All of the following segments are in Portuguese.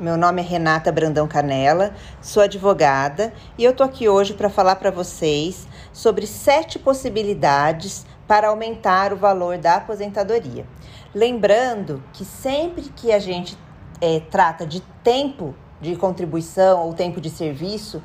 Meu nome é Renata Brandão Canela, sou advogada e eu tô aqui hoje para falar para vocês sobre sete possibilidades para aumentar o valor da aposentadoria. Lembrando que sempre que a gente é, trata de tempo de contribuição ou tempo de serviço,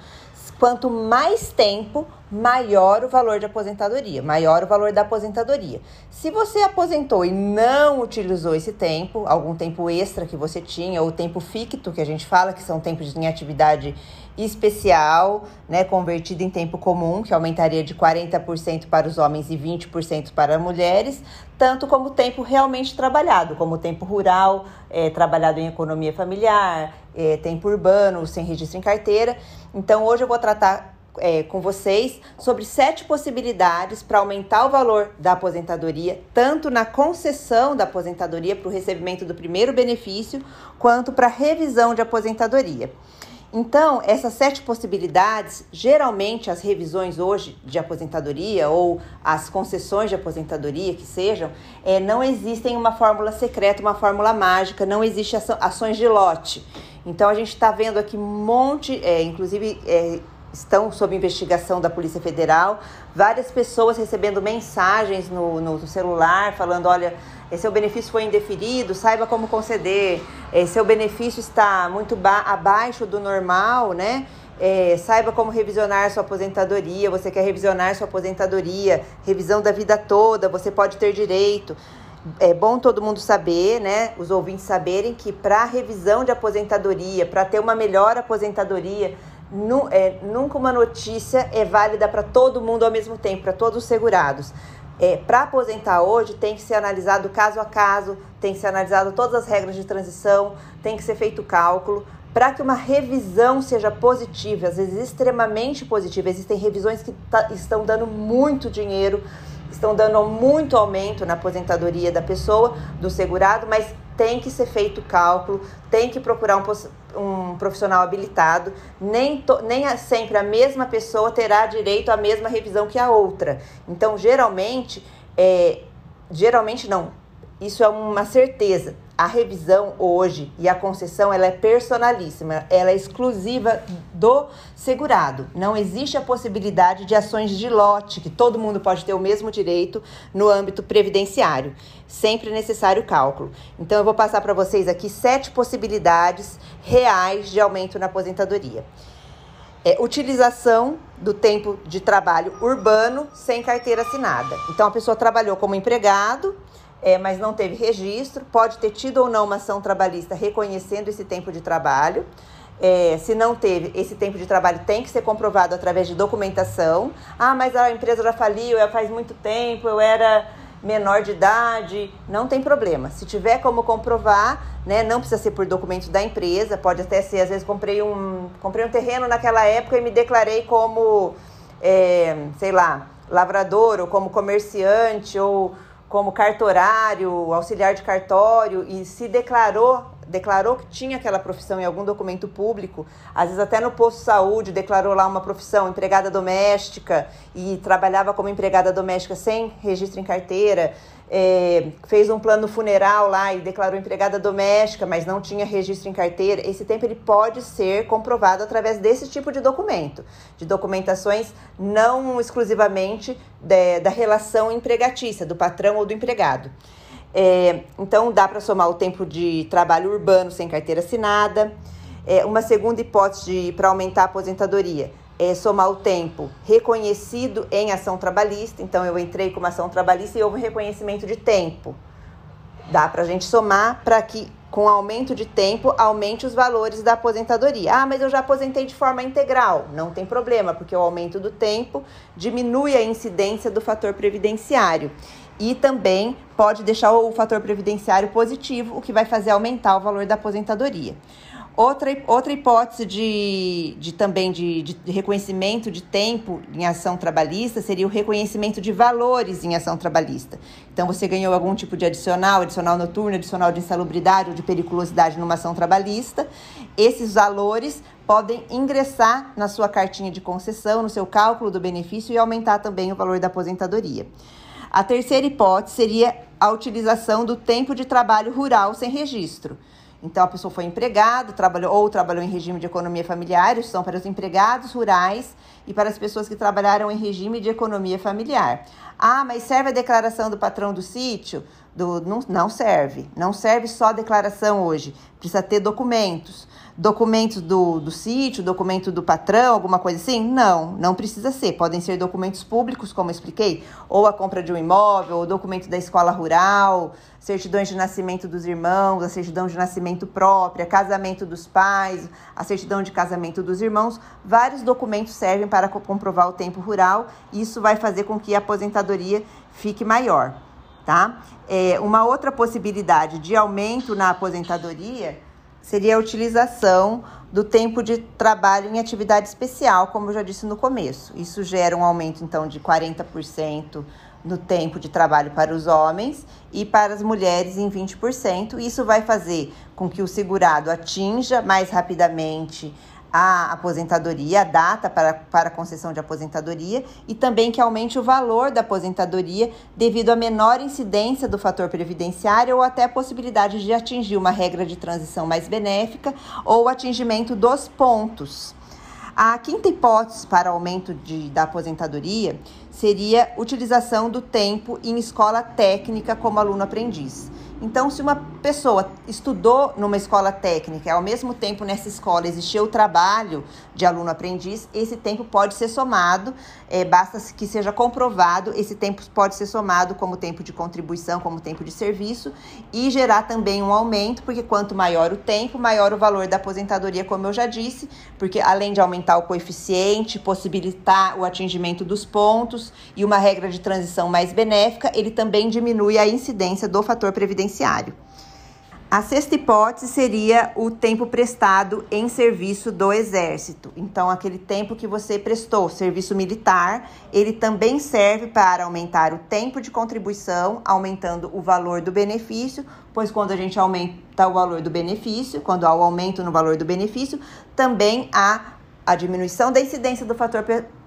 quanto mais tempo, maior o valor de aposentadoria, maior o valor da aposentadoria. Se você aposentou e não utilizou esse tempo, algum tempo extra que você tinha, ou tempo ficto, que a gente fala, que são tempos em atividade especial, né, convertido em tempo comum, que aumentaria de 40% para os homens e 20% para mulheres, tanto como tempo realmente trabalhado, como tempo rural, é, trabalhado em economia familiar, é, tempo urbano, sem registro em carteira. Então, hoje eu vou tratar é, com vocês sobre sete possibilidades para aumentar o valor da aposentadoria, tanto na concessão da aposentadoria para o recebimento do primeiro benefício, quanto para revisão de aposentadoria. Então, essas sete possibilidades, geralmente as revisões hoje de aposentadoria ou as concessões de aposentadoria que sejam, é, não existem uma fórmula secreta, uma fórmula mágica, não existe ações de lote. Então, a gente está vendo aqui um monte, é, inclusive é, estão sob investigação da Polícia Federal, várias pessoas recebendo mensagens no, no celular falando: olha, seu benefício foi indeferido, saiba como conceder, seu benefício está muito abaixo do normal, né? É, saiba como revisionar sua aposentadoria. Você quer revisionar sua aposentadoria, revisão da vida toda, você pode ter direito. É bom todo mundo saber, né? Os ouvintes saberem que para revisão de aposentadoria, para ter uma melhor aposentadoria, nu, é, nunca uma notícia é válida para todo mundo ao mesmo tempo, para todos os segurados. É, para aposentar hoje tem que ser analisado caso a caso, tem que ser analisado todas as regras de transição, tem que ser feito cálculo para que uma revisão seja positiva, às vezes extremamente positiva. Existem revisões que tá, estão dando muito dinheiro, estão dando muito aumento na aposentadoria da pessoa, do segurado, mas tem que ser feito cálculo, tem que procurar um, um profissional habilitado. Nem, to, nem a, sempre a mesma pessoa terá direito à mesma revisão que a outra. Então, geralmente, é, geralmente não, isso é uma certeza a revisão hoje e a concessão ela é personalíssima, ela é exclusiva do segurado. Não existe a possibilidade de ações de lote, que todo mundo pode ter o mesmo direito no âmbito previdenciário. Sempre necessário cálculo. Então eu vou passar para vocês aqui sete possibilidades reais de aumento na aposentadoria. É, utilização do tempo de trabalho urbano sem carteira assinada. Então a pessoa trabalhou como empregado, é, mas não teve registro, pode ter tido ou não uma ação trabalhista reconhecendo esse tempo de trabalho. É, se não teve, esse tempo de trabalho tem que ser comprovado através de documentação. Ah, mas a empresa já faliu, eu faz muito tempo, eu era menor de idade, não tem problema. Se tiver como comprovar, né, não precisa ser por documento da empresa, pode até ser, às vezes comprei um, comprei um terreno naquela época e me declarei como, é, sei lá, lavrador ou como comerciante ou como cartorário, auxiliar de cartório e se declarou declarou que tinha aquela profissão em algum documento público, às vezes até no posto de saúde declarou lá uma profissão, empregada doméstica, e trabalhava como empregada doméstica sem registro em carteira, é, fez um plano funeral lá e declarou empregada doméstica, mas não tinha registro em carteira, esse tempo ele pode ser comprovado através desse tipo de documento, de documentações não exclusivamente da relação empregatícia, do patrão ou do empregado. É, então, dá para somar o tempo de trabalho urbano sem carteira assinada. É, uma segunda hipótese para aumentar a aposentadoria é somar o tempo reconhecido em ação trabalhista. Então, eu entrei com uma ação trabalhista e houve um reconhecimento de tempo. Dá para a gente somar para que, com aumento de tempo, aumente os valores da aposentadoria. Ah, mas eu já aposentei de forma integral. Não tem problema, porque o aumento do tempo diminui a incidência do fator previdenciário. E também pode deixar o fator previdenciário positivo, o que vai fazer aumentar o valor da aposentadoria. Outra, outra hipótese de, de também de, de, reconhecimento de tempo em ação trabalhista seria o reconhecimento de valores em ação trabalhista. Então, você ganhou algum tipo de adicional, adicional noturno, adicional de insalubridade ou de periculosidade numa ação trabalhista. Esses valores podem ingressar na sua cartinha de concessão, no seu cálculo do benefício e aumentar também o valor da aposentadoria. A terceira hipótese seria a utilização do tempo de trabalho rural sem registro. Então, a pessoa foi empregado, trabalhou ou trabalhou em regime de economia familiar, isso são para os empregados rurais e para as pessoas que trabalharam em regime de economia familiar. Ah, mas serve a declaração do patrão do sítio? Do, não, não serve. Não serve só a declaração hoje. Precisa ter documentos documentos do, do sítio, documento do patrão, alguma coisa assim? Não, não precisa ser. Podem ser documentos públicos, como expliquei, ou a compra de um imóvel, ou documento da escola rural, certidões de nascimento dos irmãos, a certidão de nascimento própria, casamento dos pais, a certidão de casamento dos irmãos. Vários documentos servem para comprovar o tempo rural e isso vai fazer com que a aposentadoria fique maior. Tá? É, uma outra possibilidade de aumento na aposentadoria seria a utilização do tempo de trabalho em atividade especial, como eu já disse no começo. Isso gera um aumento, então, de 40% no tempo de trabalho para os homens e para as mulheres em 20%. Isso vai fazer com que o segurado atinja mais rapidamente a aposentadoria, a data para, para concessão de aposentadoria e também que aumente o valor da aposentadoria devido à menor incidência do fator previdenciário ou até a possibilidade de atingir uma regra de transição mais benéfica ou atingimento dos pontos. A quinta hipótese para aumento de, da aposentadoria seria utilização do tempo em escola técnica como aluno aprendiz. Então, se uma pessoa estudou numa escola técnica e ao mesmo tempo nessa escola existiu o trabalho de aluno aprendiz, esse tempo pode ser somado, é, basta que seja comprovado, esse tempo pode ser somado como tempo de contribuição, como tempo de serviço e gerar também um aumento, porque quanto maior o tempo, maior o valor da aposentadoria, como eu já disse, porque além de aumentar o coeficiente, possibilitar o atingimento dos pontos e uma regra de transição mais benéfica, ele também diminui a incidência do fator previdenciário penitenciário. A sexta hipótese seria o tempo prestado em serviço do Exército. Então, aquele tempo que você prestou serviço militar, ele também serve para aumentar o tempo de contribuição, aumentando o valor do benefício, pois quando a gente aumenta o valor do benefício, quando há o aumento no valor do benefício, também há a diminuição da incidência do fator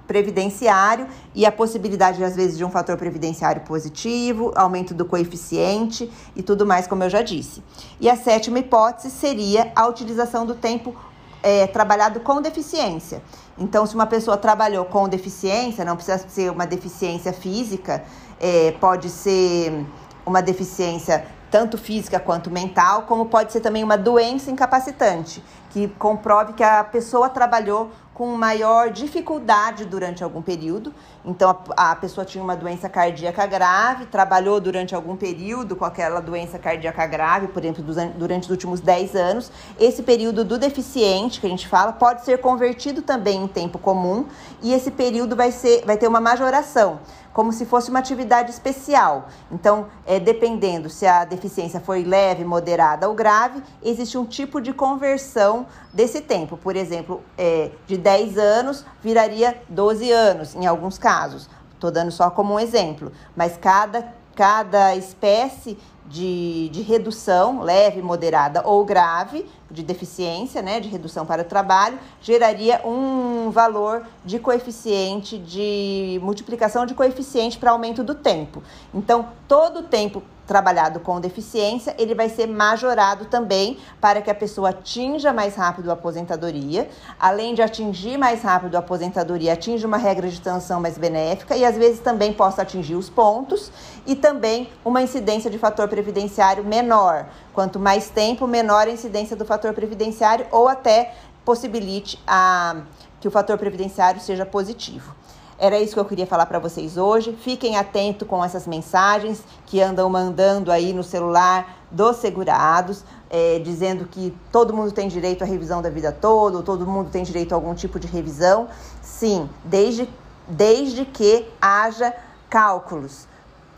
previdenciário e a possibilidade, às vezes, de um fator previdenciário positivo, aumento do coeficiente e tudo mais, como eu já disse. E a sétima hipótese seria a utilização do tempo é, trabalhado com deficiência. Então, se uma pessoa trabalhou com deficiência, não precisa ser uma deficiência física, é, pode ser uma deficiência tanto física quanto mental, como pode ser também uma doença incapacitante, que comprove que a pessoa trabalhou com maior dificuldade durante algum período. Então, a, a, pessoa tinha uma doença cardíaca grave, trabalhou durante algum período com aquela doença cardíaca grave, por exemplo, durante os últimos 10 anos. Esse período do deficiente, que a gente fala, pode ser convertido também em tempo comum e esse período vai, ser, vai ter uma majoração como se fosse uma atividade especial. Então, é, dependendo se a deficiência foi leve, moderada ou grave, existe um tipo de conversão desse tempo. Por exemplo, é, de 10 anos viraria 12 anos, em alguns casos. Estou dando só como um exemplo, mas cada, cada espécie de, de redução leve, moderada ou grave de deficiência, né, de redução para o trabalho, geraria um valor de coeficiente de multiplicação de coeficiente para aumento do tempo. Então, todo o tempo trabalhado com deficiência, ele vai ser majorado também para que a pessoa atinja mais rápido a aposentadoria, além de atingir mais rápido a aposentadoria, atinja uma regra de transição mais benéfica e às vezes também possa atingir os pontos e também uma incidência de fator previdenciário menor. Quanto mais tempo, menor a incidência do fator previdenciário ou até possibilite a, que o fator previdenciário seja positivo. Era isso que eu queria falar para vocês hoje. Fiquem atentos com essas mensagens que andam mandando aí no celular dos segurados, é, dizendo que todo mundo tem direito à revisão da vida toda, todo mundo tem direito a algum tipo de revisão. Sim, desde, desde que haja cálculos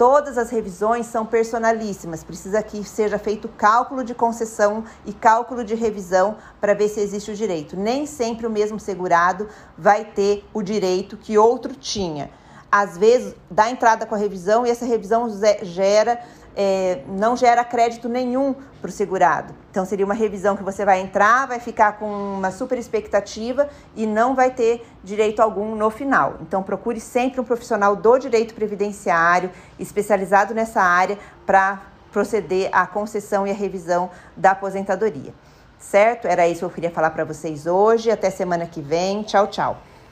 Todas as revisões são personalíssimas, precisa que seja feito cálculo de concessão e cálculo de revisão para ver se existe o direito. Nem sempre o mesmo segurado vai ter o direito que outro tinha. Às vezes dá entrada com a revisão e essa revisão gera é, não gera crédito nenhum para o segurado. Então, seria uma revisão que você vai entrar, vai ficar com uma super expectativa e não vai ter direito algum no final. Então, procure sempre um profissional do direito previdenciário, especializado nessa área, para proceder à concessão e à revisão da aposentadoria. Certo? Era isso que eu queria falar para vocês hoje. Até semana que vem. Tchau, tchau.